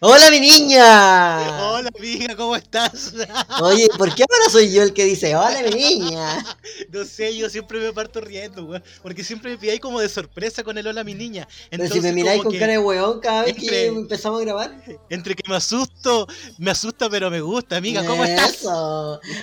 ¡Hola, mi niña! Hola, amiga, ¿cómo estás? Oye, ¿por qué ahora soy yo el que dice hola, mi niña? No sé, yo siempre me parto riendo, weón. Porque siempre me pilláis como de sorpresa con el hola, mi niña. Pero si me miráis con cara de weón cada vez que empezamos a grabar. Entre que me asusto, me asusta, pero me gusta, amiga, ¿cómo estás?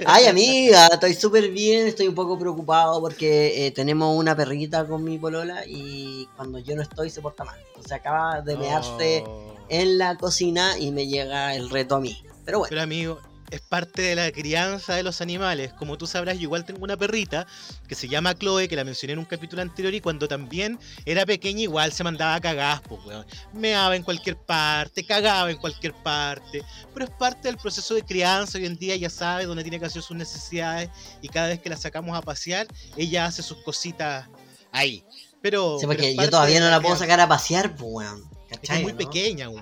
Ay, amiga, estoy súper bien, estoy un poco preocupado porque eh, tenemos una perrita con mi polola y cuando yo no estoy se porta mal. O sea, acaba de mearse Oh. En la cocina y me llega el reto a mí. Pero bueno, Pero amigo, es parte de la crianza de los animales. Como tú sabrás, yo igual tengo una perrita que se llama Chloe, que la mencioné en un capítulo anterior, y cuando también era pequeña igual se mandaba a cagar, pues, weón. Meaba en cualquier parte, cagaba en cualquier parte. Pero es parte del proceso de crianza. Hoy en día ya sabe dónde tiene que hacer sus necesidades, y cada vez que la sacamos a pasear, ella hace sus cositas ahí. Pero, sí, porque yo todavía no la puedo crianza. sacar a pasear, pues weón. ¿Cachai, es muy no? pequeña aún.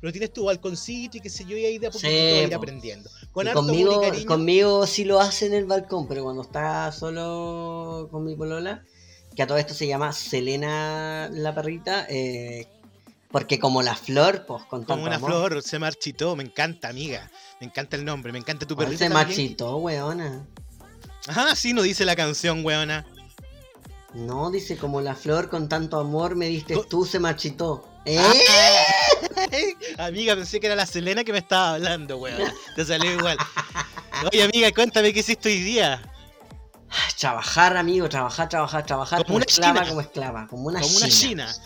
Pero tienes tu balconcito y qué sé yo, y ahí de a poquito Sí, ir aprendiendo. Con harto amor y conmigo, conmigo sí lo hace en el balcón, pero cuando está solo con mi polola, que a todo esto se llama Selena la perrita, eh, porque como la flor, pues con Como tanto una amor, flor, se marchitó. Me encanta, amiga. Me encanta el nombre, me encanta tu perrita. se también. marchitó, weona. Ajá, sí, no dice la canción, weona. No, dice como la flor con tanto amor me diste Co- tú, se marchitó. ¿Eh? Amiga, pensé que era la Selena que me estaba hablando, weona. Te salió igual. Oye, amiga, cuéntame qué hiciste hoy día. Trabajar, amigo, trabajar, trabajar, trabajar Como como, una esclava, china. como esclava, como una Como una china. Sí,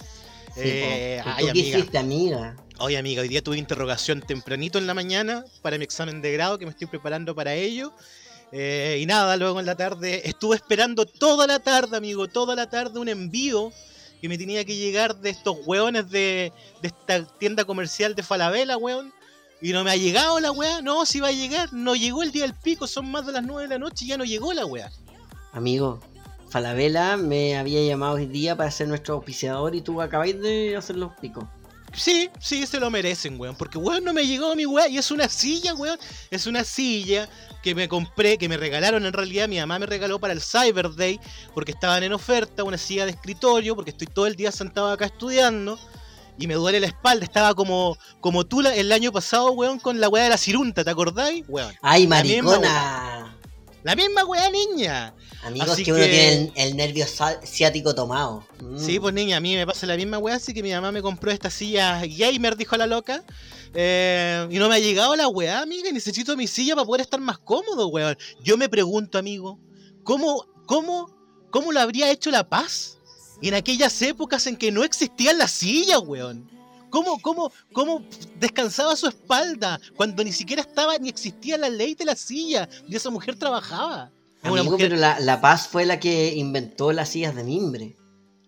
Eh, po. ¿Y ay, ¿Tú qué amiga. hiciste, amiga? Oye, amiga, hoy día tuve interrogación tempranito en la mañana para mi examen de grado que me estoy preparando para ello. Eh, y nada, luego en la tarde estuve esperando toda la tarde, amigo, toda la tarde un envío que me tenía que llegar de estos hueones de, esta tienda comercial de Falabella, weón. Y no me ha llegado la weá. No, si va a llegar. No llegó el día del pico. Son más de las 9 de la noche y ya no llegó la weá. Amigo, Falabella me había llamado hoy día para ser nuestro auspiciador y tú acabáis de hacer los picos. Sí, sí, se lo merecen, weón. Porque, weón, no me llegó mi weá. Y es una silla, weón. Es una silla que me compré, que me regalaron en realidad. Mi mamá me regaló para el Cyber Day. Porque estaban en oferta. Una silla de escritorio. Porque estoy todo el día sentado acá estudiando. Y me duele la espalda. Estaba como, como tú la- el año pasado, weón, con la weá de la cirunta. ¿Te acordáis? Weón. ¡Ay, maricona! La misma weá, niña. Amigos, Así que uno que- tiene el, el nervio ciático tomado. Mm. Sí, pues niña, a mí me pasa la misma weá, así que mi mamá me compró esta silla gamer, dijo la loca. eh, y no me ha llegado la weá, amiga, y necesito mi silla para poder estar más cómodo, weón. Yo me pregunto, amigo, ¿cómo, cómo, cómo lo habría hecho la paz en aquellas épocas en que no existían las sillas, weón? ¿Cómo, cómo, ¿Cómo descansaba su espalda cuando ni siquiera estaba ni existía la ley de la silla y esa mujer trabajaba? Una mujer pero la, la Paz fue la que inventó las sillas de mimbre.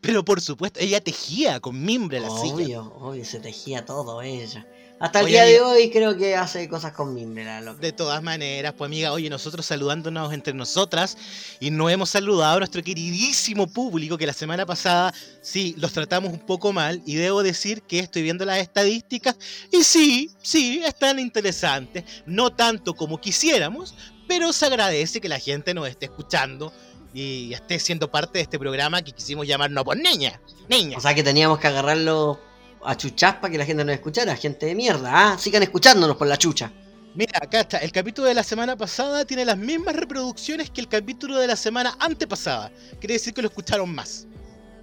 Pero por supuesto, ella tejía con mimbre la silla. Obvio, obvio, se tejía todo ella. Hasta el Oye, día de hoy creo que hace cosas con loca. De todas maneras, pues amiga, oye, nosotros saludándonos entre nosotras y no hemos saludado a nuestro queridísimo público que la semana pasada sí los tratamos un poco mal y debo decir que estoy viendo las estadísticas y sí, sí, están interesantes, no tanto como quisiéramos, pero se agradece que la gente nos esté escuchando y esté siendo parte de este programa que quisimos llamar No por Niña, Niña. O sea que teníamos que agarrarlo a chuchas para que la gente nos escuchara. Gente de mierda, ah, sigan escuchándonos por la chucha. Mira, acá está. El capítulo de la semana pasada tiene las mismas reproducciones que el capítulo de la semana antepasada. Quiere decir que lo escucharon más.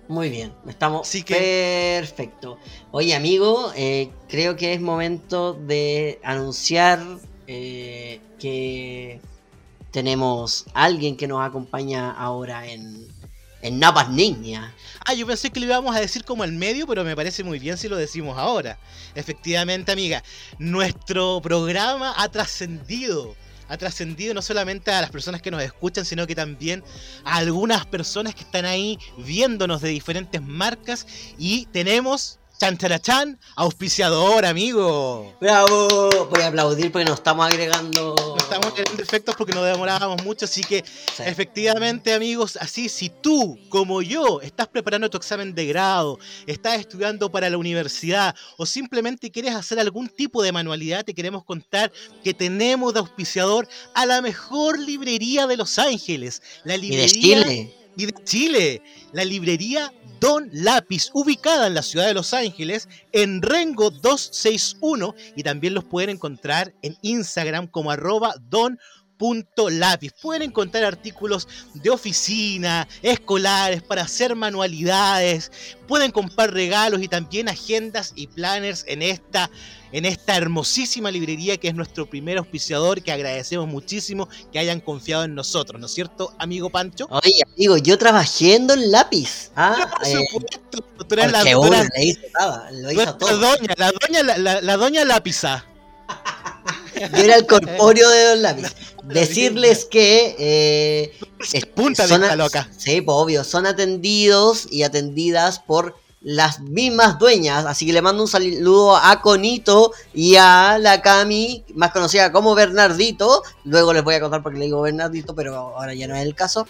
Muy bien, estamos Así que- perfecto. Oye, amigo, eh, creo que es momento de anunciar eh, que tenemos alguien que nos acompaña ahora en, en Napas Niña. Ah, yo pensé que lo íbamos a decir como al medio, pero me parece muy bien si lo decimos ahora. Efectivamente, amiga, nuestro programa ha trascendido. Ha trascendido no solamente a las personas que nos escuchan, sino que también a algunas personas que están ahí viéndonos de diferentes marcas. Y tenemos, chan charachán, auspiciador, amigo. ¡Bravo! Voy a aplaudir porque nos estamos agregando. Estamos teniendo efectos porque nos demorábamos mucho, así que Sí. efectivamente amigos, así si tú como yo estás preparando tu examen de grado, estás estudiando para la universidad o simplemente quieres hacer algún tipo de manualidad, te queremos contar que tenemos de auspiciador a la mejor librería de Los Ángeles, la Y de librería Chile. Y de Chile, la librería Don Lápiz, ubicada en la ciudad de Los Ángeles, en Rengo 261, y también los pueden encontrar en Instagram como arroba don lápiz. Pueden encontrar artículos de oficina, escolares, para hacer manualidades. Pueden comprar regalos y también agendas y planners en esta, en esta hermosísima librería que es nuestro primer auspiciador, que agradecemos muchísimo que hayan confiado en nosotros, ¿no es cierto, amigo Pancho? Oye, amigo, yo trabajando en lápiz. Ah, por eh, supuesto. Tú eres la, todo. doña, la doña, la, la- la doña lápiza. Yo era el corpóreo de Don Lápiz. Decirles que eh, es- Punta de son esta a- loca. Sí, pues obvio, son atendidos y atendidas por las mismas dueñas. Así que le mando un saludo a Conito y a la Cami, más conocida como Bernardito. Luego les voy a contar por qué le digo Bernardito, pero ahora ya no es el caso.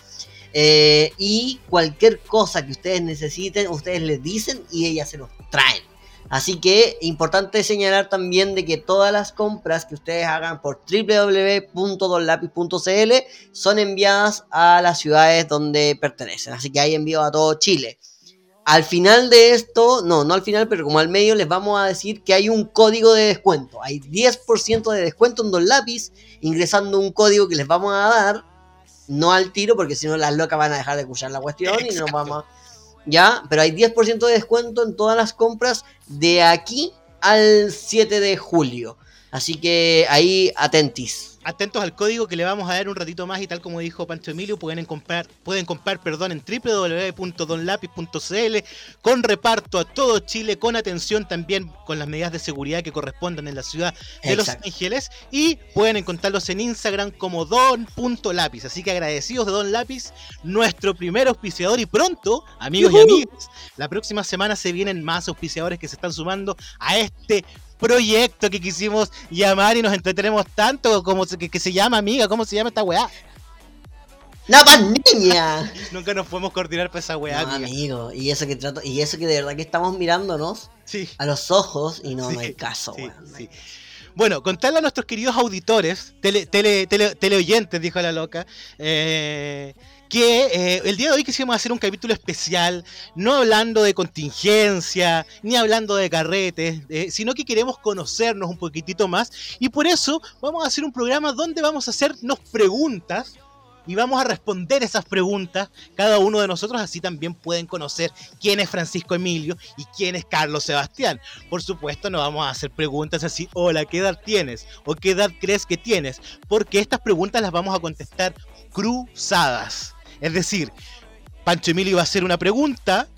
Eh, y cualquier cosa que ustedes necesiten, ustedes les dicen y ellas se los traen. Así que importante señalar también de que todas las compras que ustedes hagan por www.donlapis.cl son enviadas a las ciudades donde pertenecen. Así que hay envío a todo Chile. Al final de esto, no, no al final, pero como al medio les vamos a decir que hay un código de descuento. Hay 10% de descuento en Don Lápiz ingresando un código que les vamos a dar. No al tiro, porque si no las locas van a dejar de escuchar la cuestión y nos vamos a... Ya, pero hay 10% de descuento en todas las compras de aquí al 7 de julio. Así que ahí atentis. Atentos al código que le vamos a dar un ratito más y tal como dijo Pancho Emilio, pueden comprar, pueden comprar perdón, en www.donlapis.cl con reparto a todo Chile, con atención también con las medidas de seguridad que correspondan en la ciudad de Los. Ángeles y pueden encontrarlos en Instagram como don.lápiz. Así que agradecidos de Don Lápiz, nuestro primer auspiciador y pronto, amigos y amigas, la próxima semana se vienen más auspiciadores que se están sumando a este proyecto que quisimos llamar y nos entretenemos tanto como se, que, que se llama amiga, ¿cómo se llama esta weá? ¡Napa niña! Nunca nos podemos coordinar para esa weá, No, amigo, y eso que trato, y eso que de verdad que estamos mirándonos Sí. a los ojos y no, Sí, no hay caso, sí, weón, no hay sí. Bueno, contarle a nuestros queridos auditores, tele, tele, tele- teleoyentes, dijo la loca, eh, que eh, el día de hoy quisimos hacer un capítulo especial, no hablando de contingencia, ni hablando de carretes, eh, sino que queremos conocernos un poquitito más y por eso vamos a hacer un programa donde vamos a hacernos preguntas y vamos a responder esas preguntas cada uno de nosotros, así también pueden conocer quién es Francisco Emilio y quién es Carlos Sebastián. Por supuesto, no vamos a hacer preguntas así, hola, ¿qué edad tienes? ¿O qué edad crees que tienes? Porque estas preguntas las vamos a contestar cruzadas. Es decir, Pancho Emilio va a hacer una pregunta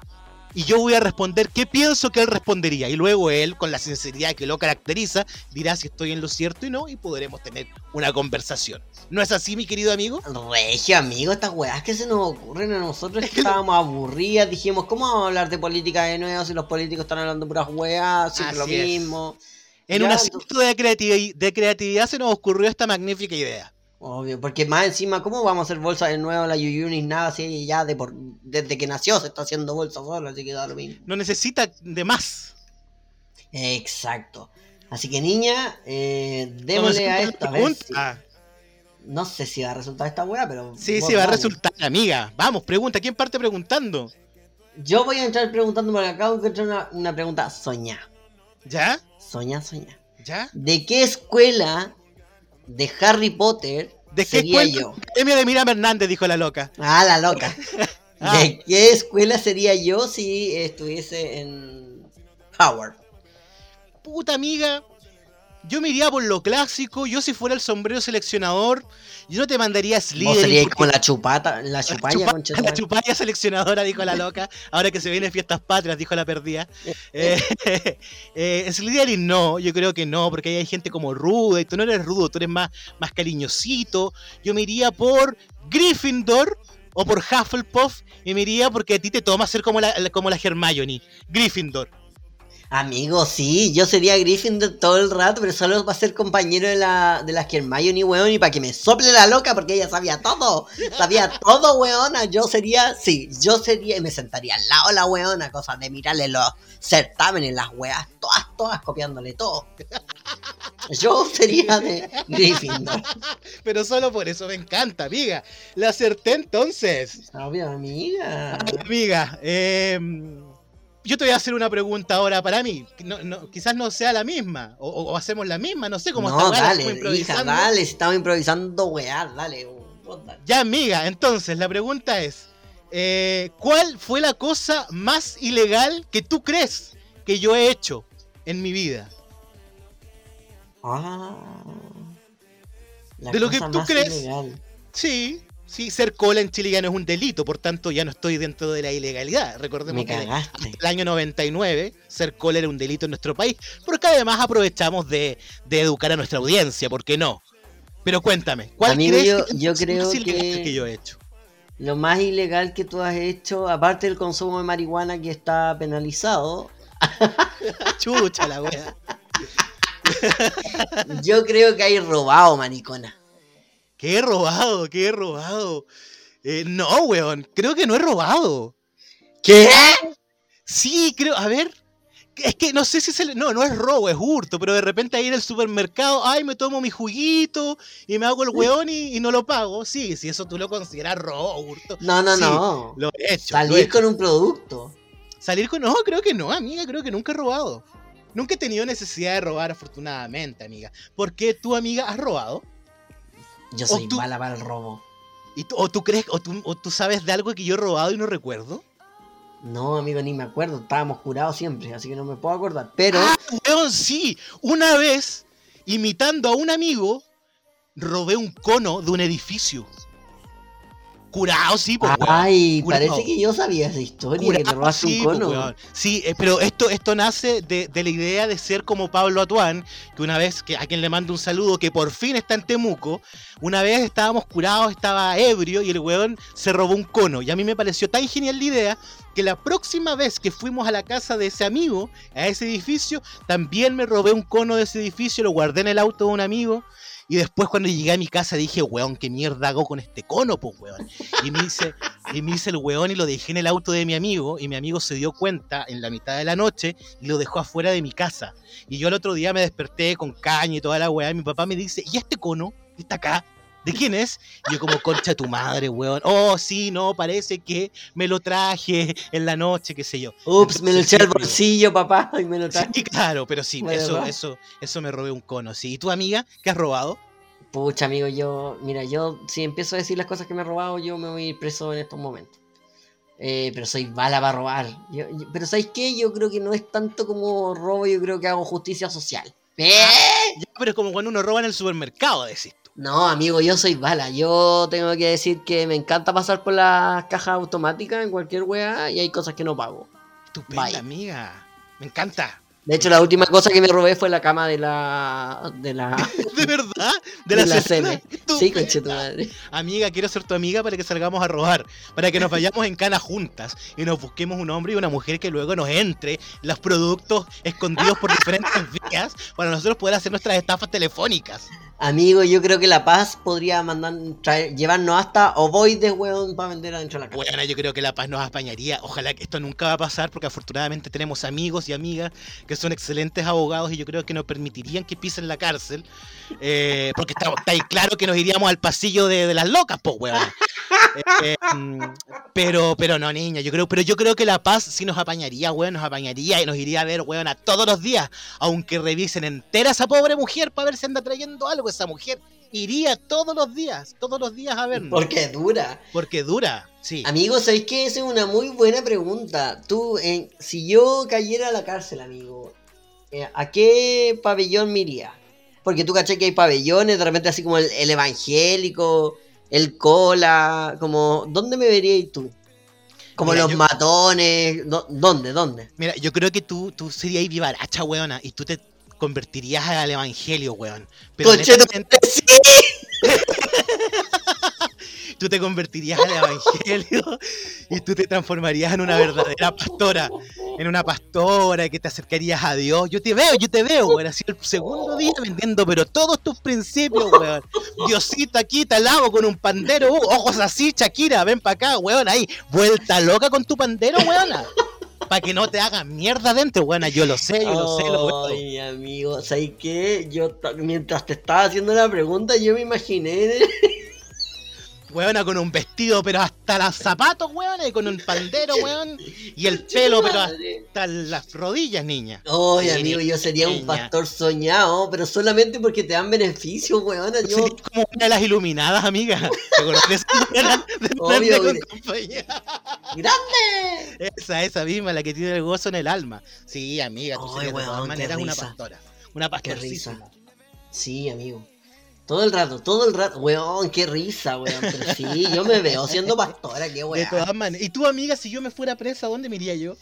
y yo voy a responder qué pienso que él respondería. Y luego él, con la sinceridad que lo caracteriza, dirá si estoy en lo cierto y no, y podremos tener una conversación. ¿No es así, mi querido amigo? Regio, amigo, estas weas que se nos ocurren a nosotros es que estábamos aburridas, dijimos, ¿cómo vamos a hablar de política de nuevo si los políticos están hablando puras weas, siempre Así lo es. mismo? En Ya, un entonces- asunto de creatividad se nos ocurrió esta magnífica idea. Obvio, porque más encima, ¿cómo vamos a hacer bolsa de nuevo la Yuyunis? Nada, si ya de por, desde que nació se está haciendo bolsa solo, así que da lo mismo. No necesita de más. Exacto. Así que niña, eh, démosle a esta la vez. pregunta. No sé si va a resultar esta wea, pero. Sí, sí, va a resultar, amiga. Vamos, pregunta. ¿Quién parte preguntando? Yo voy a entrar preguntando porque acabo de encontrar una, una pregunta soñá. ¿Ya? Soñá, soñá. ¿Ya? ¿De qué escuela de Harry Potter ¿De qué sería escuela? yo? Academia de Miriam Hernández, dijo la loca. Ah, la loca. Ah. ¿De qué escuela sería yo si estuviese en Howard? Puta amiga. Yo me iría por lo clásico. Yo si fuera el sombrero seleccionador, yo no te mandaría a Vos serías como la chupata, la La chupalla, la madre. chupalla seleccionadora, dijo la loca. Ahora que se vienen fiestas patrias, dijo la perdida. Eh, eh, Slytherin no, yo creo que no, porque ahí hay gente como ruda y tú no eres rudo, tú eres más, más cariñosito. Yo me iría por Gryffindor o por Hufflepuff y me iría porque a ti te toma ser como la, como la Hermione. Gryffindor. Amigo, sí, yo sería Gryffindor todo el rato, pero solo para ser compañero de la, de la Hermione, weón, y para que me sople la loca, porque ella sabía todo, sabía todo, weona, yo sería, sí, yo sería, y me sentaría al lado de la weona, cosa de mirarle los certámenes, las weas, todas, todas, copiándole todo. Yo sería de Gryffindor. Pero solo por eso me encanta, amiga. La acerté entonces. Obvio, amiga. Amiga, eh, yo te voy a hacer una pregunta ahora para mí. No, no, quizás no sea la misma. O, o hacemos la misma, no sé cómo no, está. Dale, hija, dale, estamos improvisando, weá, dale. Ya, amiga, entonces la pregunta es: eh, ¿Cuál fue la cosa más ilegal que tú crees que yo he hecho en mi vida? Ah. de lo que tú crees. Ilegal. Sí, Sí, ser cola en Chile ya no es un delito, por tanto ya no estoy dentro de la ilegalidad. Recordemos que hasta el año 99 ser cola era un delito en nuestro país, porque además aprovechamos de, educar a nuestra audiencia, ¿por qué no? Pero cuéntame, ¿cuál Amigo, crees yo, yo creo que, que yo he hecho? Lo más ilegal que tú has hecho, aparte del consumo de marihuana que está penalizado. Chucha la wea. yo creo que hay robado, maricona. ¿Qué he robado? ¿Qué he robado? Eh, no, weón, creo que no he robado. ¿Qué? Sí, creo, a ver. Es que no sé si se No, no es robo, es hurto, pero de repente ahí en el supermercado, ay, me tomo mi juguito y me hago el weón y, no lo pago. Sí, si eso tú lo consideras robo hurto. No, no, no. Lo he hecho. Salir con un producto. Salir con. No, creo que no, amiga, creo que nunca he robado. Nunca he tenido necesidad de robar, afortunadamente, amiga. ¿Por qué tú, amiga, has robado? Yo soy mala para el robo. ¿Y o tú crees, o tú, o tú sabes de algo que yo he robado y no recuerdo? No, amigo, ni me acuerdo. Estábamos curados siempre, así que no me puedo acordar. Pero. ¡Ah, weón, sí! Una vez, imitando a un amigo, robé un cono de un edificio. Curado, sí, pues, Ay, parece que yo sabía esa historia, que te robaste un pues, cono. Sí, eh, pero esto, esto nace de, la idea de ser como Pablo Atuán, que una vez, que a quien le mando un saludo, que por fin está en Temuco, una vez estábamos curados, estaba ebrio y el weón se robó un cono. Y a mí me pareció tan genial la idea que la próxima vez que fuimos a la casa de ese amigo, a ese edificio, también me robé un cono de ese edificio, lo guardé en el auto de un amigo y después cuando llegué a mi casa dije, weón, ¿qué mierda hago con este cono, pues, weón? Y me hice, y me hice el weón y lo dejé en el auto de mi amigo y mi amigo se dio cuenta en la mitad de la noche y lo dejó afuera de mi casa. Y yo el otro día me desperté con caña y toda la weá y mi papá me dice, ¿y este cono? ¿Está acá? ¿De quién es? Y yo como, concha tu madre, weón. Oh, sí, no, parece que me lo traje en la noche, qué sé yo. Ups, me lo eché al bolsillo, papá, y me lo traje. Sí, claro, pero sí, eso, eso, eso me robé un cono, sí. ¿Y tu amiga, qué has robado? Pucha, amigo, yo, mira, yo si empiezo a decir las cosas que me he robado, yo me voy a ir preso en estos momentos. Eh, pero soy bala para robar. pero ¿sabéis qué? Yo creo que no es tanto como robo, yo creo que hago justicia social. ¿Eh? pero es como cuando uno roba en el supermercado, decís. No, amigo, yo soy bala. Yo tengo que decir que me encanta pasar por las cajas automáticas en cualquier weá y hay cosas que no pago. Estupenda, amiga. Me encanta. De hecho, la última cosa que me robé fue la cama de la. ¿De, la... ¿De verdad? ¿De, la, cena? Sí, coche tu madre. Amiga, quiero ser tu amiga para que salgamos a robar. Para que nos vayamos en cana juntas y nos busquemos un hombre y una mujer que luego nos entre los productos escondidos por diferentes vías para nosotros poder hacer nuestras estafas telefónicas. Amigo, yo creo que La Paz podría mandar llevarnos hasta ovoides, weón, para vender adentro de la casa. Bueno, yo creo que La Paz nos apañaría. Ojalá que esto nunca va a pasar, porque afortunadamente tenemos amigos y amigas que son excelentes abogados y yo creo que nos permitirían que pisen la cárcel. Eh, porque está, ahí claro que nos iríamos al pasillo de, las locas, pues, weón. Eh, mm, pero, pero no, niña, yo creo, pero yo creo que La Paz sí nos apañaría, weón, nos apañaría y nos iría a ver, weón, a todos los días, aunque revisen entera a esa pobre mujer para ver si anda trayendo algo esa mujer iría todos los días, todos los días a vernos. Porque dura. Porque dura, sí. Amigo, ¿sabéis que esa es una muy buena pregunta? Tú, eh, si yo cayera a la cárcel, amigo, eh, ¿a qué pabellón me iría? Porque tú caché que hay pabellones, de repente así como el, evangélico, el cola, como, ¿dónde me verías tú? Como los matones, ¿dónde? ¿Dónde? Mira, yo creo que tú, tú serías vivaracha, weona, y tú te convertirías al evangelio, weón. Pero tú te convertirías al evangelio y tú te transformarías en una verdadera pastora, en una pastora que te acercarías a Dios. Yo te veo, yo te veo, weón, así el segundo día vendiendo, pero todos tus principios, weón. Diosito aquí te lavo con un pandero, uh, ojos así, Shakira, ven para acá, weón, ahí, vuelta loca con tu pandero, weón. Para que no te hagan mierda adentro, weona. Yo lo sé, yo lo sé, lo veo. Ay, amigo, ¿sabes qué? Yo mientras te estaba haciendo la pregunta, yo me imaginé. Weona con un vestido, pero hasta los zapatos, weona, y con un pandero, weón. Y el pelo, pero hasta las rodillas, niña. Sí, amigo, yo sería un pastor soñado, pero solamente porque te dan beneficios, weona. Yo, Sería como una de las iluminadas, amiga. ¿Te? De Obvio, con compañía. ¡grande! Esa, esa misma, la que tiene el gozo en el alma. Sí, amiga, tú Ay, serías de todas weón, maneras una pastora. Una risa. Sí, amigo. Todo el rato, todo el rato. Weón, qué risa, weón. Pero sí, yo me veo siendo pastora, qué De weón. todas maneras. ¿Y tú, amiga, si yo me fuera presa, dónde me iría yo?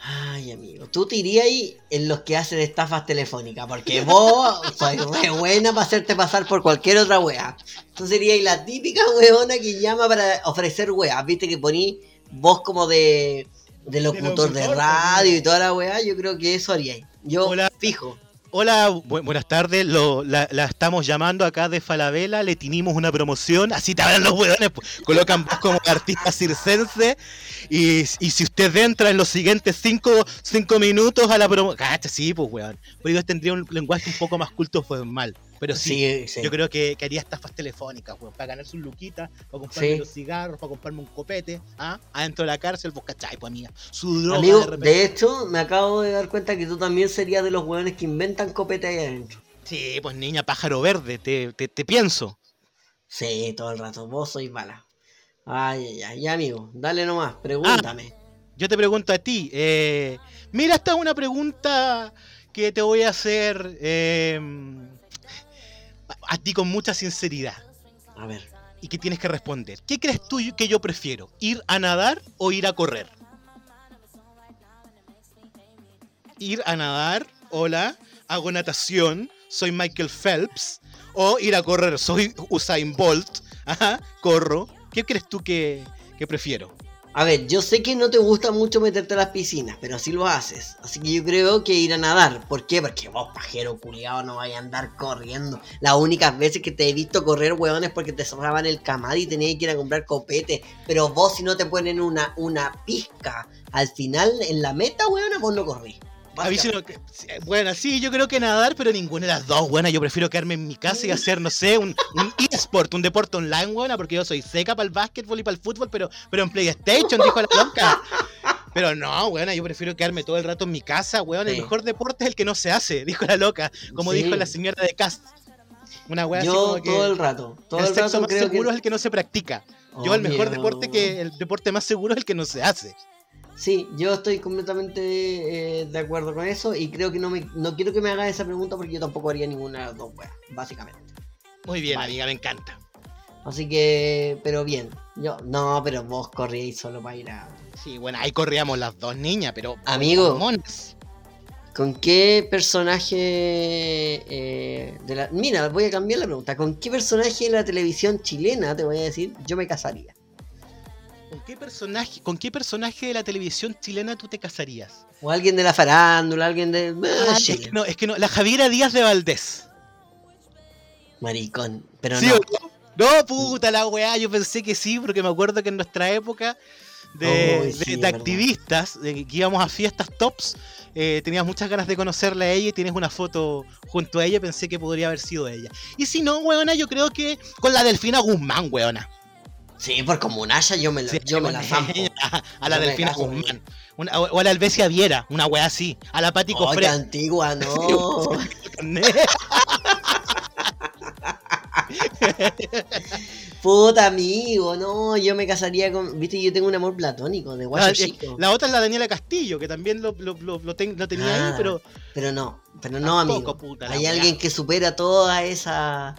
Ay, amigo, tú te irías ahí en los que hacen estafas telefónicas, porque vos sois re buena para hacerte pasar por cualquier otra wea. Tú serías la típica weona que llama para ofrecer weas, viste que poní voz como de, de locutor de, locutor, radio también. y toda la wea, yo creo que eso haríais. Yo Hola. fijo. Hola, bu- buenas tardes. Lo, la, estamos llamando acá de Falabella. Le tinimos una promoción. Así te hablan los hueones. pues, Colocan voz como artista circense. Y, y si usted entra en los siguientes cinco, cinco minutos a la promoción. Cacha, sí, pues, weón. Pero yo tendría un lenguaje un poco más culto formal. Pero sí, Sí, sí. yo creo que, que haría estafas telefónicas, weón. Para ganar sus luquitas, para comprarme Sí. los cigarros, para comprarme un copete. ¿ah? Adentro de la cárcel, pues, cachai, pues, amiga. Su droga Amigo, de de hecho, me acabo de dar cuenta que tú también serías de los weones que inventan copete ahí adentro. Sí, pues, niña, pájaro verde. Te, te, te pienso. Sí, todo el rato, vos sois bala. Ay, ay, ay, ya amigo, dale nomás, pregúntame. Yo te pregunto a ti. eh, mira, esta es una pregunta que te voy a hacer eh, a, ti con mucha sinceridad A ver, y que tienes que responder. ¿Qué crees tú que yo prefiero? ¿Ir a nadar o ir a correr? Ir a nadar, hola, hago natación, soy Michael Phelps. O ir a correr, soy Usain Bolt, ajá, corro. ¿Qué crees tú que, que prefiero? A ver, yo sé que no te gusta mucho meterte a las piscinas, pero así lo haces. Así que yo creo que ir a nadar. ¿Por qué? Porque vos, pajero culiado, no vayas a andar corriendo. Las únicas veces que te he visto correr, weón, es porque te sobraban el camad y tenías que ir a comprar copete. Pero vos, si no te ponen una, una pizca al final en la meta, weón, vos no corrís. A mí sí no- que- sí, Bueno, sí, yo creo que nadar, pero ninguna de las dos, buena. Yo prefiero quedarme en mi casa y hacer, no sé, un, un eSport, un deporte online, buena, porque yo soy seca para el básquetbol y para el fútbol, pero, pero en PlayStation, dijo la loca. Pero no, buena, yo prefiero quedarme todo el rato en mi casa, weón. El Sí. mejor deporte es el que no se hace, dijo la loca, como Sí. dijo la señora de Cast. Una así Yo como que todo el rato, todo el el, sexo rato más seguro que... es el que no se practica. Yo el mejor deporte que el deporte más seguro es el que no se hace. Sí, yo estoy completamente eh, de acuerdo con eso y creo que no me no quiero que me hagas esa pregunta porque yo tampoco haría ninguna de las dos weas, básicamente. Muy bien, Vale. amiga, me encanta. Así que, pero bien. Yo, no, pero vos corríais solo para ir a. Sí, bueno, ahí corríamos las dos niñas, pero Amigo. ¿Con qué personaje eh, de la. Mira, voy a cambiar la pregunta. ¿Con qué personaje de la televisión chilena, te voy a decir, yo me casaría? ¿Con qué personaje, con qué personaje de la televisión chilena tú te casarías? O alguien de la farándula, alguien de. Ah, Ah, es Chile. que no, es que no, la Javiera Díaz de Valdés. Maricón. Pero ¿Sí no. o no? No, puta la weá, yo pensé que sí, porque me acuerdo que en nuestra época de, de- sí, activistas, de que íbamos a fiestas tops, eh, tenías muchas ganas de conocerla a ella y tienes una foto junto a ella, pensé que podría haber sido ella. Y si no, weona, yo creo que con la Delfina Guzmán, weona. Sí, por como un haya yo me la, Sí, yo me la zampo. A, a la Delfina Guzmán. Una- o, a la Albesia Viera, una weá así. A la Pati qué Cofré. antigua, no. Puta amigo, no, yo me casaría con. Viste, yo tengo un amor platónico de guacho chico. la otra es la Daniela Castillo, que también lo, lo, lo- lo ten- lo tenía ahí, pero Pero no, pero no, Tampoco, amigo. puta Hay alguien que supera todas esas.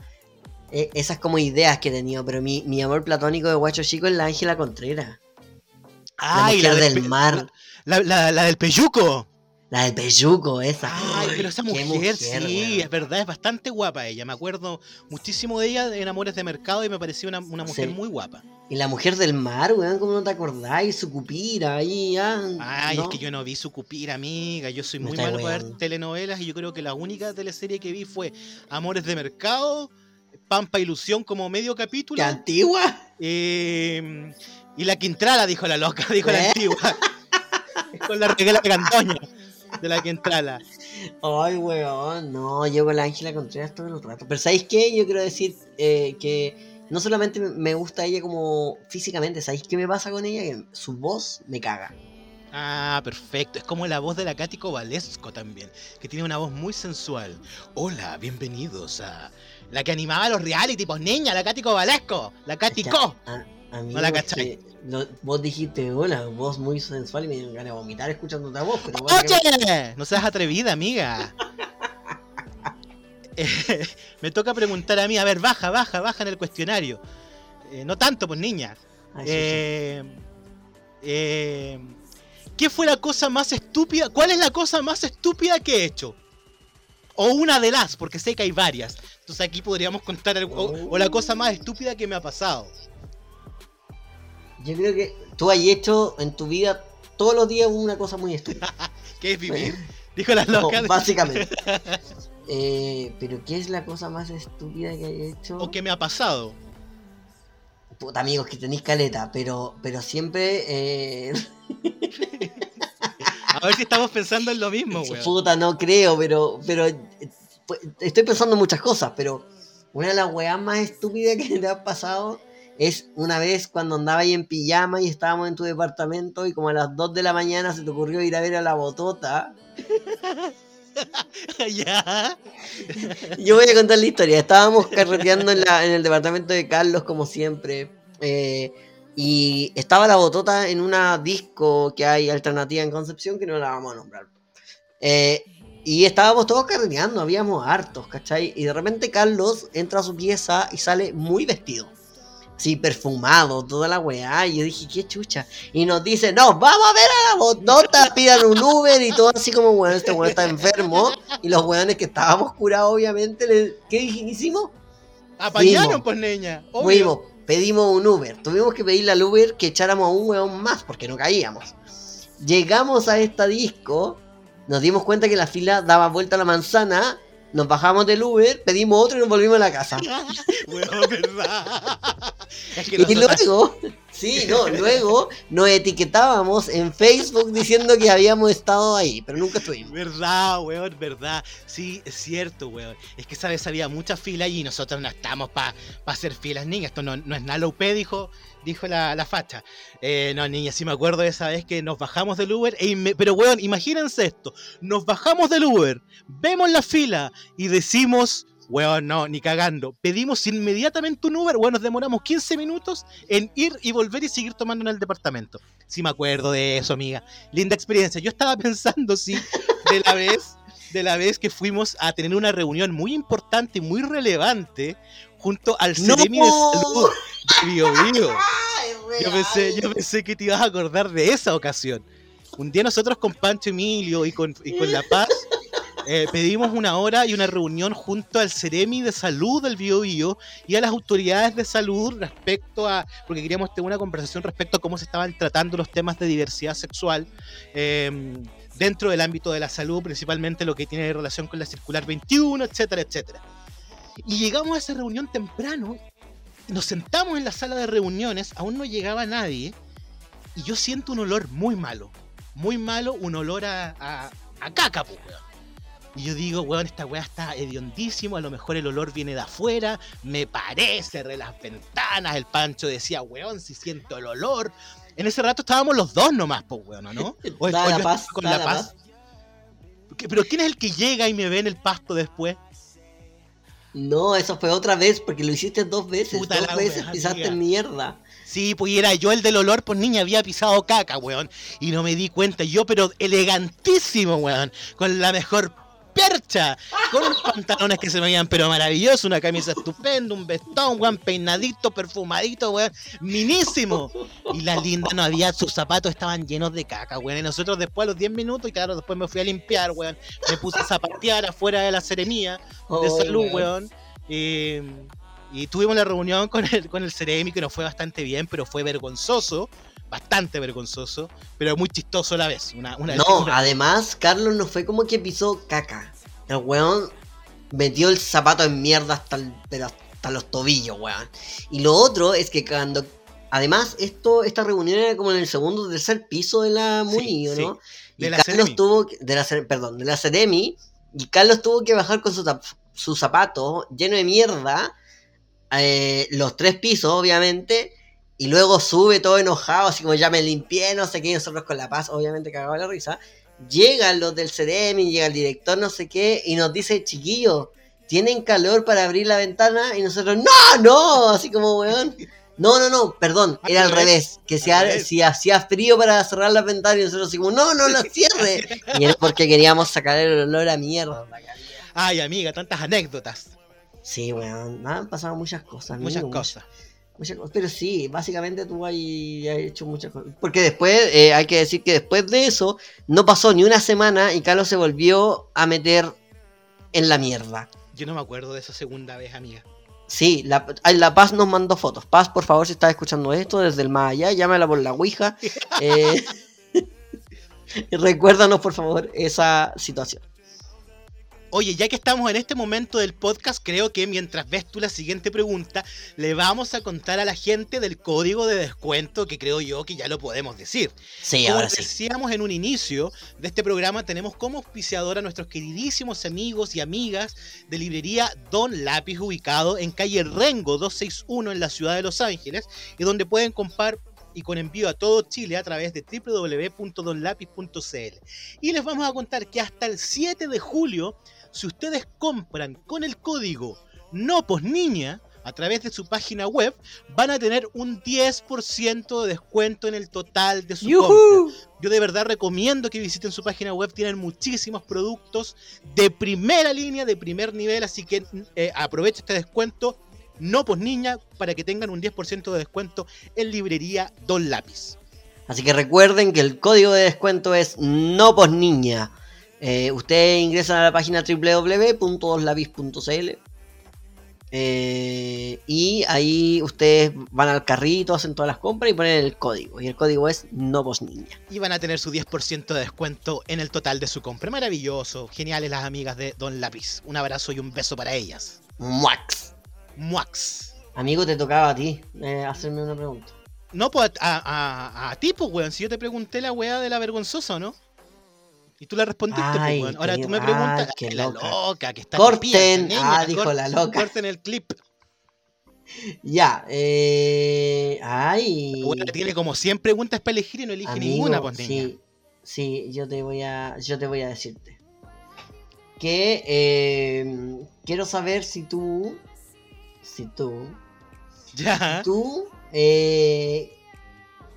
Eh, esas como ideas que he tenido, pero mi, mi amor platónico de guacho chico es la Ángela Contreras. La ¡Ay, mujer la del mar, La, la- la del Peyuco. la del peyuco, esa. Ay, pero esa qué mujer, sí, es verdad, es bastante guapa ella. Me acuerdo muchísimo de ella en Amores de Mercado y me pareció una, una mujer Sí. muy guapa. Y la mujer del mar, weón, ¿cómo no te acordáis? Su cupira ahí, ah, Ay, ¿no? es que yo no vi su cupira, amiga. Yo soy muy malo para ver telenovelas y yo creo que la única teleserie que vi fue Amores de Mercado, Pampa Ilusión como medio capítulo. ¿Qué antigua? eh, y la Quintrala, dijo la loca, dijo la ¿Eh? antigua. Con la regla cantoña de la que entrala. Ay, weón, no, yo con la Ángela Contreras todo el rato. Pero ¿sabéis qué? Yo quiero decir eh, que no solamente me gusta ella como físicamente, ¿sabéis qué me pasa con ella? Que su voz me caga. Ah, perfecto. Es como la voz de la Katy Valesco también, que tiene una voz muy sensual. Hola, bienvenidos a la que animaba a los reality, pues niña, la Katy Valesco, la Katy Co. no la cachai. vos dijiste hola, voz muy sensual y me dio ganas de vomitar escuchando otra voz. Pero ¡Oye! No seas atrevida, amiga. Eh, me toca preguntar a mí, a ver, baja, baja, baja en el cuestionario. Eh, no tanto, pues niña. eh, eh, ¿Qué fue la cosa más estúpida? ¿Cuál es la cosa más estúpida que he hecho? O una de las, porque sé que hay varias. Entonces aquí podríamos contar o, la cosa más estúpida que me ha pasado. Yo creo que tú has hecho en tu vida todos los días una cosa muy estúpida. ¿Qué es vivir? Dijo la loca. básicamente. Eh, pero ¿qué es la cosa más estúpida que hay hecho? O que me ha pasado. Puta amigos que tenéis caleta, pero, pero siempre eh... A ver si estamos pensando en lo mismo, weón. Puta, no creo, pero, pero pues, estoy pensando en muchas cosas, pero una de las weas más estúpidas que te ha pasado es una vez cuando andaba ahí en pijama y estábamos en tu departamento y como a las 2 de la mañana se te ocurrió ir a ver a la botota. ya. Yo voy a contar la historia. Estábamos carreteando en, en el departamento de Carlos como siempre. Eh, y estaba la botota en una disco que hay alternativa en Concepción, que no la vamos a nombrar. Eh, y estábamos todos carreteando, habíamos hartos, ¿cachai? Y de repente Carlos entra a su pieza y sale muy vestido. Sí, perfumado, toda la weá. Y yo dije, qué chucha. Y nos dice, no, vamos a ver a la botota, pidan un Uber y todo así como, bueno, este weón está enfermo. Y los weones que estábamos curados, obviamente, ¿qué hicimos? Apañaron, pues, niña. Fuimos, pedimos un Uber. Tuvimos que pedirle al Uber que echáramos a un weón más porque no caíamos. Llegamos a esta disco, nos dimos cuenta que la fila daba vuelta a la manzana, nos bajamos del Uber, pedimos otro y nos volvimos a la casa. verdad. y luego, sí, no, luego nos etiquetábamos en Facebook diciendo que habíamos estado ahí, pero nunca estuvimos. Verdad, weón, verdad. Sí, es cierto, weón. Es que esa vez había mucha fila y nosotros no estamos para pa hacer filas, niñas. Esto no, no es nada UP, dijo, dijo la, la facha. Eh, no, niña, sí me acuerdo de esa vez que nos bajamos del Uber. E pero, weón, imagínense esto. Nos bajamos del Uber, vemos la fila y decimos Weón, no, ni cagando. Pedimos inmediatamente un Uber, weón, nos demoramos 15 minutos en ir y volver y seguir tomando en el departamento. Sí me acuerdo de eso, amiga. Linda experiencia. Yo estaba pensando, sí, de la vez, de la vez que fuimos a tener una reunión muy importante y muy relevante junto al Ceremi de Salud de Bio, Bio. Yo pensé, yo pensé que te ibas a acordar de esa ocasión. Un día nosotros con Pancho Emilio y con, y con La Paz eh, pedimos una hora y una reunión junto al Ceremi de Salud del Bio, Bio y a las autoridades de salud respecto a, porque queríamos tener una conversación respecto a cómo se estaban tratando los temas de diversidad sexual em, dentro del ámbito de la salud, principalmente lo que tiene relación con la circular 21, etcétera, etcétera. Y llegamos a esa reunión temprano, nos sentamos en la sala de reuniones, aún no llegaba nadie, y yo siento un olor muy malo, muy malo, un olor a, a, caca, pues, y yo digo, weón, esta weá está hediondísimo, a lo mejor el olor viene de afuera, me parece, de las ventanas, el Pancho decía, weón, si siento el olor. En ese rato estábamos los dos nomás, pues, weón, ¿no? O, la paz, con la, paz. Pero ¿quién es el que llega y me ve en el pasto después? No, eso fue otra vez, porque lo hiciste dos veces. dos veces pisaste mierda. Sí, pues era yo el del olor, pues niña, había pisado caca, weón. Y no me di cuenta. Yo, pero elegantísimo, weón. Con la mejor percha, con unos pantalones que se me veían pero maravillosos, una camisa estupenda, un vestón, weón, peinadito, perfumadito, weón, minísimo. Y la linda no había, sus zapatos estaban llenos de caca, weón. Y nosotros después a los 10 minutos, y claro, después me fui a limpiar, weón. Me puse a zapatear afuera de la seremía de salud, weón. Y, tuvimos la reunión con el, con el Ceremi, que nos fue bastante bien, pero fue vergonzoso bastante vergonzoso, pero muy chistoso a la vez. Una, no, además, Carlos no fue como que pisó caca. El weón metió el zapato en mierda hasta, hasta los tobillos, weón. Y lo otro es que cuando además, esto, esta reunión era como en el segundo o tercer piso de la MUNI, Sí, ¿no? De y la Carlos Ceremi. tuvo que- de la perdón, de la Ceremi, y Carlos tuvo que bajar con su zap- sus zapatos lleno de mierda, eh, los tres pisos, obviamente, y luego sube todo enojado, así como ya me limpié, no sé qué, y nosotros con la paz, obviamente cagaba la risa. Llegan los del Ceremi, llega el director, no sé qué, y nos dice, chiquillos, ¿tienen calor para abrir la ventana? Y nosotros, no, no, así como, weón. No, no, no, perdón, era al revés, que si, hacía frío para cerrar las ventanas y nosotros así como, no, no la cierre. Y era porque queríamos sacar el olor a mierda. Ay, amiga, tantas anécdotas. Sí, weón, han pasado muchas cosas. Muchas amigo, cosas. muchas cosas. Pero sí, básicamente tú has hecho muchas cosas. Porque después, eh, hay que decir que después de eso, no pasó ni una semana y Carlos se volvió a meter en la mierda. Yo no me acuerdo de esa segunda vez, amiga. Sí, la Paz nos mandó fotos. Paz, por favor, si estás escuchando esto desde el más allá, llámala por la Ouija. Eh, recuérdanos, por favor, esa situación. Oye, ya que estamos en este momento del podcast, creo que mientras ves tú la siguiente pregunta, le vamos a contar a la gente del código de descuento que creo yo que ya lo podemos decir. Sí, Como ahora sí. decíamos en un inicio de este programa, tenemos como auspiciador a nuestros queridísimos amigos y amigas de librería Don Lápiz, ubicado en calle Rengo 261 en la ciudad de Los Ángeles, y donde pueden comprar y con envío a todo Chile a través de www.donlapis.cl. Y les vamos a contar que hasta el 7 de julio, si ustedes compran con el código No Niña a través de su página web, van a tener un 10% de descuento en el total de su compra. Yo de verdad recomiendo que visiten su página web, tienen muchísimos productos de primera línea, de primer nivel, así que eh, aprovecha este descuento, no pues niña, para que tengan un 10% de descuento en librería Don Lápiz. Así que recuerden que el código de descuento es no posniña. Eh, ustedes ingresan a la página www.doslavis.cl eh, y ahí ustedes van al carrito, hacen todas las compras y ponen el código. Y el código es no posniña. Y van a tener su 10% de descuento en el total de su compra. Maravilloso, geniales las amigas de Don Lápiz. Un abrazo y un beso para ellas. Muax. Muax. Amigo, te tocaba a ti eh, hacerme una pregunta. No, pues a, a, a ti, pues, weón. Si yo te pregunté la weá de la vergonzosa, ¿no? Y tú la respondiste, Ay, pues, weón. Ahora tú me preguntas. ay, Ay, la loca. loca, que está Corten. Ah, dijo la loca. Corten el clip. Ya, eh. Ay. Weá tiene como 100 preguntas para elegir y no elige Amigo, ninguna, pues, sí, sí, yo te voy a, yo te voy a decirte que eh, quiero saber si tú, si tú, Ya. tú eh,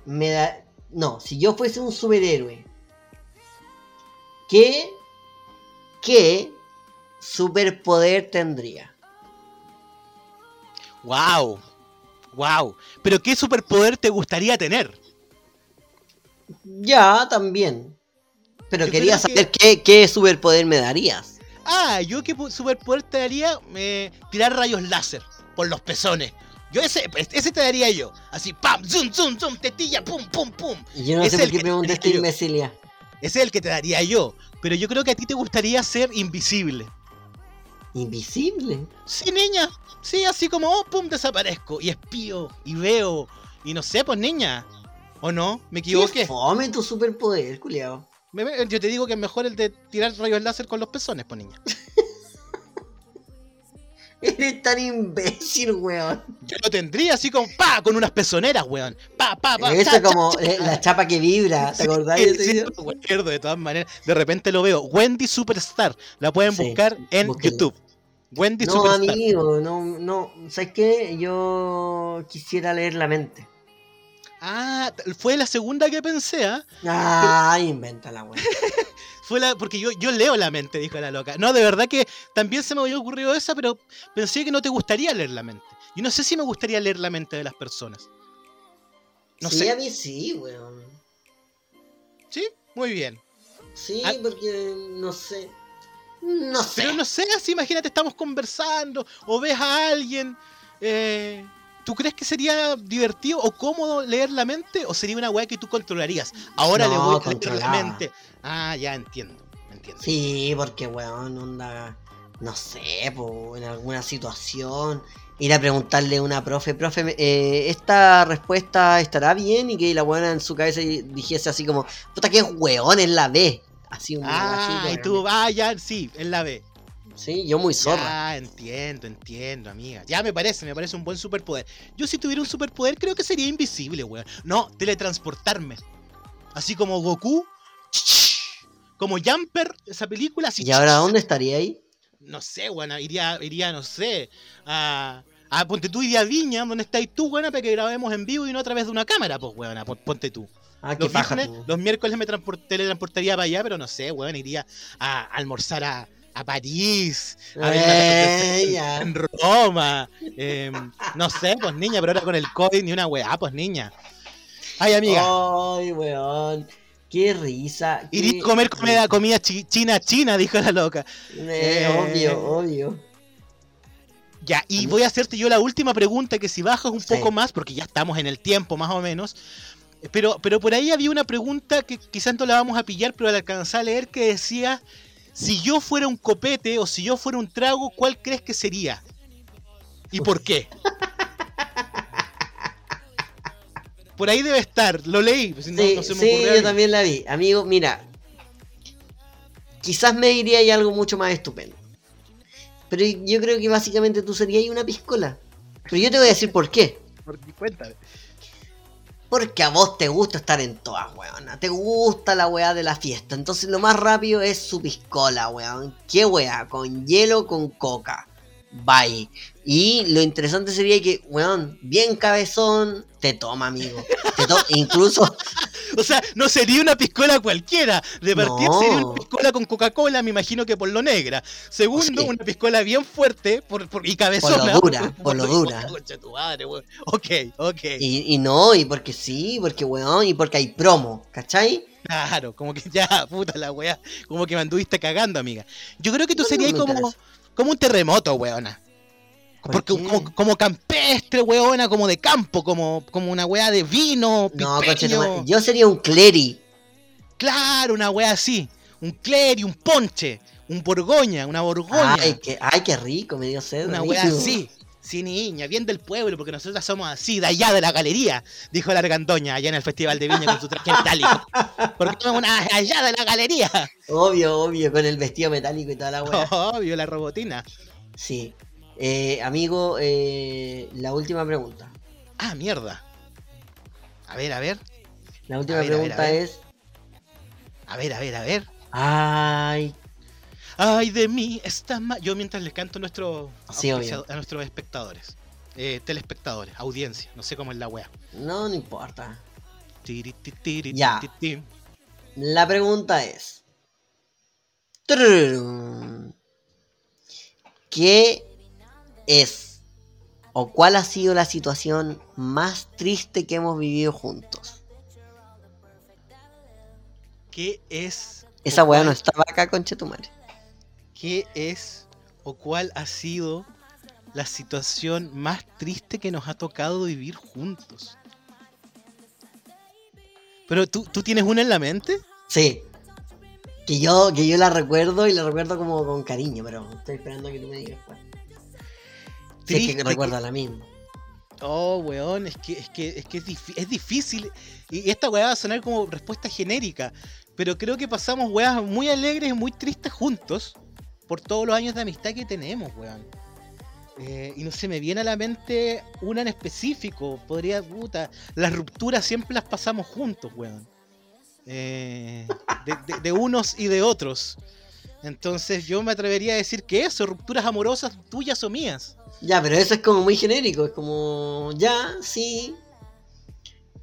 me da, no, si yo fuese un superhéroe, ¿qué, qué superpoder tendría? Wow. Wow. Pero ¿qué superpoder te gustaría tener? Ya, también. Pero Yo quería que- saber qué, qué superpoder me darías. Ah, yo qué superpoder te daría eh, tirar rayos láser por los pezones. Yo ese, ese te daría yo. Así, pam, zoom, zoom, zoom, tetilla, pum, pum, pum. Y yo no Es sé por el qué que pregunté esta. Ese es el que te daría yo. Pero yo creo que a ti te gustaría ser invisible. Invisible. Sí, niña. Sí, así como, oh, pum, desaparezco. Y espío, y veo. Y no sé, pues, niña. ¿O no? ¿Me ¿Qué equivoqué? fome tu superpoder, culiao. Yo te digo que es mejor el de tirar rayos láser con los pezones, pues, niña. Eres tan imbécil, weón. Yo lo tendría así como, pa, con unas pezoneras, weón. Pa, pa, pa. Eso cha, como cha. eh, la chapa que vibra, ¿te acordás de Sí, de todas maneras. De repente lo veo. Wendy Superstar. La pueden Sí, buscar en. YouTube. Wendy No, Superstar. amigo, no, no. ¿Sabes qué? Yo quisiera leer la mente. Ah, fue la segunda que pensé, ¿ah? Ah, inventa la weón. Fue la, porque yo, yo leo la mente, dijo la loca. No, de verdad que también se me había ocurrido esa, pero pensé que no te gustaría leer la mente. Yo no sé si me gustaría leer la mente de las personas. No sí, sé. a mí sí, weón. ¿Sí? Muy bien. Sí, Ah. porque no sé. No sé. Pero no sé, así imagínate, estamos conversando o ves a alguien. eh, ¿Tú crees que sería divertido o cómodo leer la mente o sería una weá que tú controlarías? Ahora le voy a leer la controlada. mente. Ah, ya entiendo. entiendo. Sí, porque weón, onda. no sé, po, en alguna situación, ir a preguntarle a una profe, profe, eh, esta respuesta estará bien y que la buena en su cabeza dijese así como, puta que weón en la B. Así un Ah, y tú, ah, ya, sí, en la B. Sí, yo muy zorra. Ya, entiendo, entiendo, amiga. Ya me parece, me parece un buen superpoder. Yo si tuviera un superpoder creo que sería invisible, weón. No, teletransportarme. Así como Goku, como Jumper, esa película. Así, ¿Y ahora dónde estaría ahí? No sé, weón, iría, iría, no sé, a... a ponte tú iría a Viña, donde estáis tú, weón, para que grabemos en vivo y no a través de una cámara, pues, weón, ponte tú. Ah, Los, viernes- los miércoles me transport- teletransportaría para allá, pero no sé, weón, iría a almorzar a, a París, a Eh, en Roma, em, no sé, pues niña, pero ahora con el COVID ni una weá, pues niña. Ay, amiga, Ay, weón. Qué risa. qué a comer comida, china china, dijo la loca. Eh, Eh, obvio, obvio. Ya, y voy a hacerte yo la última pregunta, que si bajas un Sí. poco más, porque ya estamos en el tiempo más o menos, pero, pero por ahí había una pregunta que quizás no la vamos a pillar, pero al alcanzar a leer que decía, si yo fuera un copete o si yo fuera un trago, ¿cuál crees que sería? ¿Y por qué? Por ahí debe estar, lo leí, pues, no, Sí, no se me sí, ocurrió yo también la vi. Amigo, mira. Quizás me diría ahí algo mucho más estupendo. Pero yo creo que básicamente tú serías ahí una piscola. Pero yo te voy a decir por qué. Porque cuéntame. Porque a vos te gusta estar en todas, weón. Te gusta la weá de la fiesta. Entonces lo más rápido es su piscola, weón. ¿Qué weá? Con hielo, con coca. Bye. Y lo interesante sería que, weón, bien cabezón, te toma, amigo. Te to- incluso, O sea, no sería una piscola cualquiera. De partida No. sería una piscola con Coca-Cola, me imagino que por lo negra. Segundo, una piscola bien fuerte por, por- y Por cabezona. lo dura, por lo dura. Concha tu madre, weón. Ok, ok. y, y no, y porque sí, porque weón, y porque hay promo, ¿cachai? Claro, como que ya, puta la weá. Como que me anduviste cagando, amiga. Yo creo que tú No, no serías me como, como un terremoto, weona. ¿Por Porque como, como campestre, weona, como de campo, como, como una weá de vino, No, madre, yo sería un cleri. Claro, una wea así. Un cleri, un ponche, un borgoña, una borgoña. Ay, qué, ay, qué rico, me dio sed. una wea así. Sí, niña, bien del pueblo, porque nosotros somos así, de allá de la galería, dijo la argandoña allá en el Festival de Viña con su traje metálico. Porque somos una allá de la galería. Obvio, obvio, con el vestido metálico y toda la weá. Obvio, la robotina. Sí. Eh, amigo, eh, la última pregunta. Ah, mierda. A ver, a ver, La última ver, a ver, pregunta a ver. es. a ver, a ver, a ver. Ay, Ay, de mí está mal. Yo mientras les canto a, nuestro, Sí, a nuestros espectadores, eh, telespectadores, audiencia, no sé cómo es la wea. no, no importa. Tiri, ti, tiri, Ya. ti, ti, ti. La pregunta es. ¿Qué es o cuál ha sido la situación más triste que hemos vivido juntos? ¿Qué es? Esa weá no estaba acá, conche tu madre. ¿Qué es o cuál ha sido la situación más triste que nos ha tocado vivir juntos? Pero tú, tú tienes una en la mente? Sí. Que yo, que yo la recuerdo y la recuerdo como con cariño, pero estoy esperando a que tú me digas cuál. Si es Triste que que- recuerda la misma. Oh, weón, es que es, que, es, que es, difí- es difícil. Y esta weá va a sonar como respuesta genérica. Pero creo que pasamos weas muy alegres y muy tristes juntos. Por todos los años de amistad que tenemos, weón. Eh, y no se me viene a la mente una en específico. Podría, puta. Las rupturas siempre las pasamos juntos, weón. Eh, de, de- de unos y de otros. Entonces yo me atrevería a decir que eso, rupturas amorosas tuyas o mías. Ya, pero eso es como muy genérico, es como, ya, sí.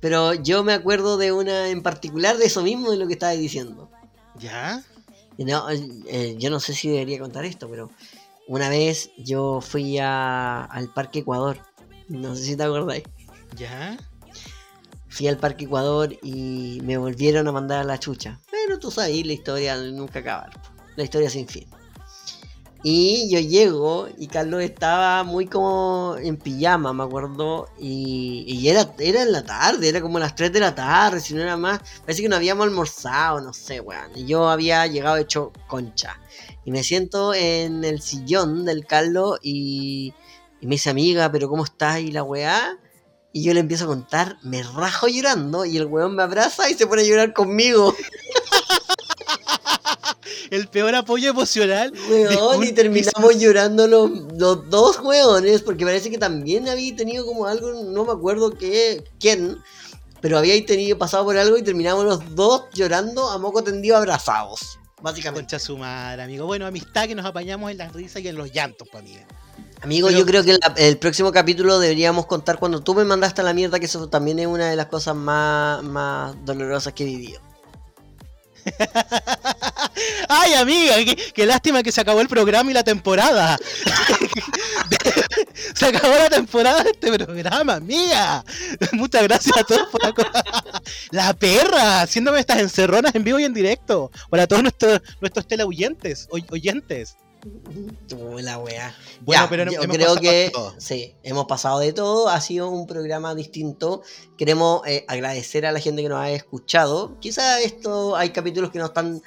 Pero yo me acuerdo de una en particular de eso mismo de lo que estabas diciendo. ¿Ya? No, eh, yo no sé si debería contar esto, pero una vez yo fui a- al Parque Ecuador. No sé si te acordáis. ¿Ya? Fui al Parque Ecuador y me volvieron a mandar a la chucha. Pero tú sabes, la historia nunca acabar. La historia sin fin. Y yo llego y Carlos estaba muy como en pijama, me acuerdo. Y, y era, era en la tarde, era como las 3 de la tarde, si no era más. Parece que no habíamos almorzado, no sé, weón. Y yo había llegado hecho concha. Y me siento en el sillón del Carlos y, y me dice, amiga, pero ¿cómo estás? Y la weá. Y yo le empiezo a contar, me rajo llorando y el weón me abraza y se pone a llorar conmigo. el peor apoyo emocional. Weón, y terminamos llorando los, los, dos weones, porque parece que también había tenido como algo, no me acuerdo qué, quién, pero había tenido pasado por algo y terminamos los dos llorando a moco tendido abrazados. Básicamente. Concha su madre, amigo. Bueno, amistad que nos apañamos en las risas y en los llantos, pues, amiga. Amigo, Pero... yo creo que el, el, próximo capítulo deberíamos contar cuando tú me mandaste a la mierda, que eso también es una de las cosas más, más dolorosas que he vivido. Ay, amiga, qué, lástima que se acabó el programa y la temporada. se acabó la temporada de este programa, amiga. Muchas gracias a todos por la, la perra, haciéndome estas encerronas en vivo y en directo. Para todos nuestros, nuestros teleoyentes, oyentes. La wea. Bueno, ya, pero yo creo que sí, hemos pasado de todo. Ha sido un programa distinto. Queremos eh, agradecer a la gente que nos ha escuchado. Quizá esto hay capítulos que no están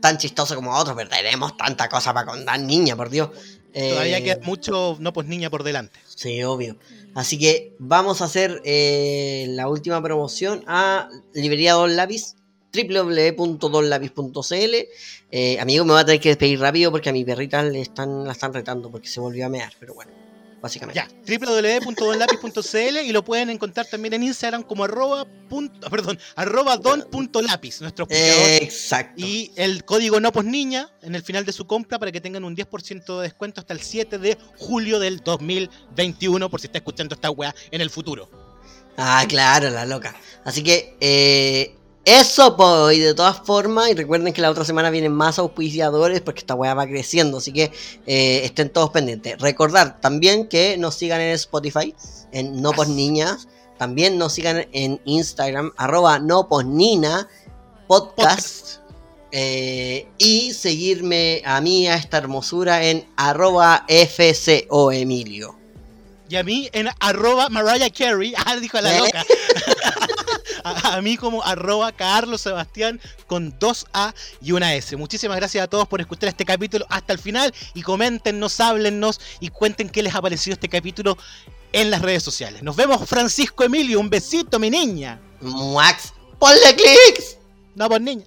tan chistosos como otros, pero tenemos tanta cosa para contar, niña, por Dios. Eh, Todavía queda mucho, no pues niña por delante. Sí, obvio. Así que vamos a hacer eh, la última promoción a Librería Don Lápiz www.donlapis.cl eh, Amigo, me voy a tener que despedir rápido porque a mi perrita le están, la están retando porque se volvió a mear, pero bueno, básicamente. Ya, www.donlapis.cl y lo pueden encontrar también en Instagram como arroba, punto, perdón, arroba don.lapis, nuestro eh, Exacto. Y el código no pues niña en el final de su compra para que tengan un 10% de descuento hasta el 7 de julio del 2021 por si está escuchando esta weá en el futuro. Ah, claro, la loca. Así que, eh, eso, pues, y de todas formas, y recuerden que la otra semana vienen más auspiciadores porque esta weá va creciendo, así que eh, estén todos pendientes. Recordar también que nos sigan en Spotify, en No Pos Niñas, también nos sigan en Instagram, arroba No Pos Nina, podcast, podcast. Eh, y seguirme a mí, a esta hermosura, en arroba FCO Emilio. Y a mí en arroba Mariah Carey, ah, dijo la loca. a, a, mí como arroba Carlos Sebastián con dos A y una S. Muchísimas gracias a todos por escuchar este capítulo hasta el final y coméntenos, háblennos y cuenten qué les ha parecido este capítulo en las redes sociales. Nos vemos Francisco Emilio, un besito mi niña. Max, ponle clics. No, pues niña.